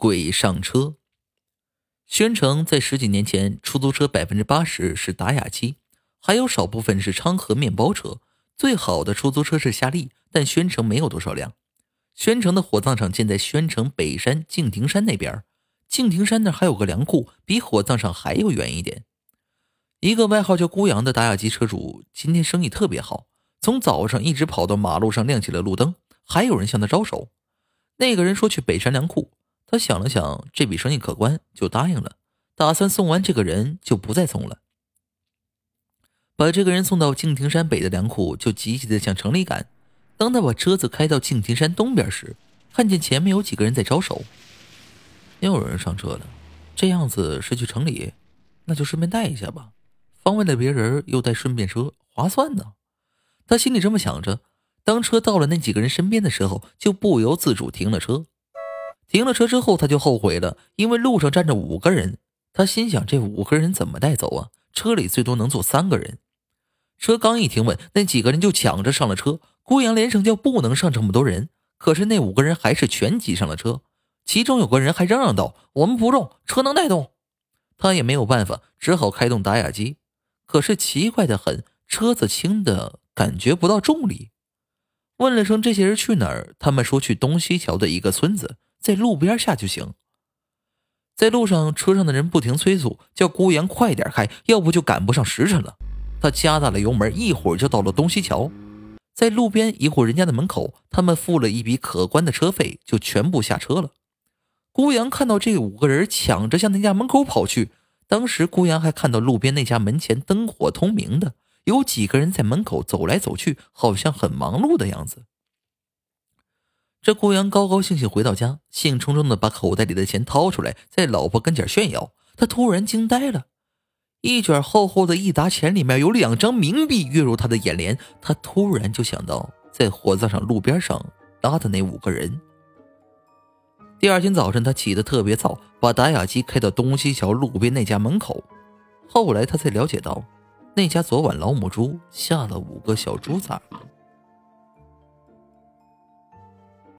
鬼上车。宣城在十几年前，出租车百分之八十是达雅机，还有少部分是昌河面包车。最好的出租车是夏利，但宣城没有多少辆。宣城的火葬场建在宣城北山敬亭山那边，敬亭山那还有个粮库，比火葬场还要远一点。一个外号叫孤阳的达雅机车主，今天生意特别好，从早上一直跑到马路上亮起了路灯，还有人向他招手。那个人说去北山粮库，他想了想，这笔生意可观，就答应了。打算送完这个人就不再送了。把这个人送到敬亭山北的粮库，就急急的向城里赶。当他把车子开到敬亭山东边时，看见前面有几个人在招手，又有人上车了。这样子是去城里，那就顺便带一下吧，方便了别人又带顺便车，划算呢。他心里这么想着。当车到了那几个人身边的时候，就不由自主停了车。停了车之后，他就后悔了，因为路上站着五个人。他心想：这五个人怎么带走啊？车里最多能坐三个人。车刚一停稳，那几个人就抢着上了车。顾阳连声叫不能上这么多人，可是那五个人还是全挤上了车。其中有个人还嚷嚷道：“我们不重，车能带动。”他也没有办法，只好开动打哑机。可是奇怪的很，车子轻的感觉不到重力。问了声这些人去哪儿，他们说去东西桥的一个村子，在路边下就行。在路上，车上的人不停催促，叫孤阳快点开，要不就赶不上时辰了。他加大了油门，一会儿就到了东西桥。在路边一户人家的门口，他们付了一笔可观的车费，就全部下车了。孤阳看到这五个人抢着向那家门口跑去，当时孤阳还看到路边那家门前灯火通明的，有几个人在门口走来走去，好像很忙碌的样子。这顾阳高高兴兴回到家，兴冲冲的把口袋里的钱掏出来，在老婆跟前炫耀。他突然惊呆了，一卷厚厚的一沓钱里面有两张冥币跃入他的眼帘。他突然就想到在火葬场路边上拉的那五个人。第二天早晨，他起得特别早，把打哑机开到东西桥路边那家门口。后来他才了解到，那家昨晚老母猪下了五个小猪崽。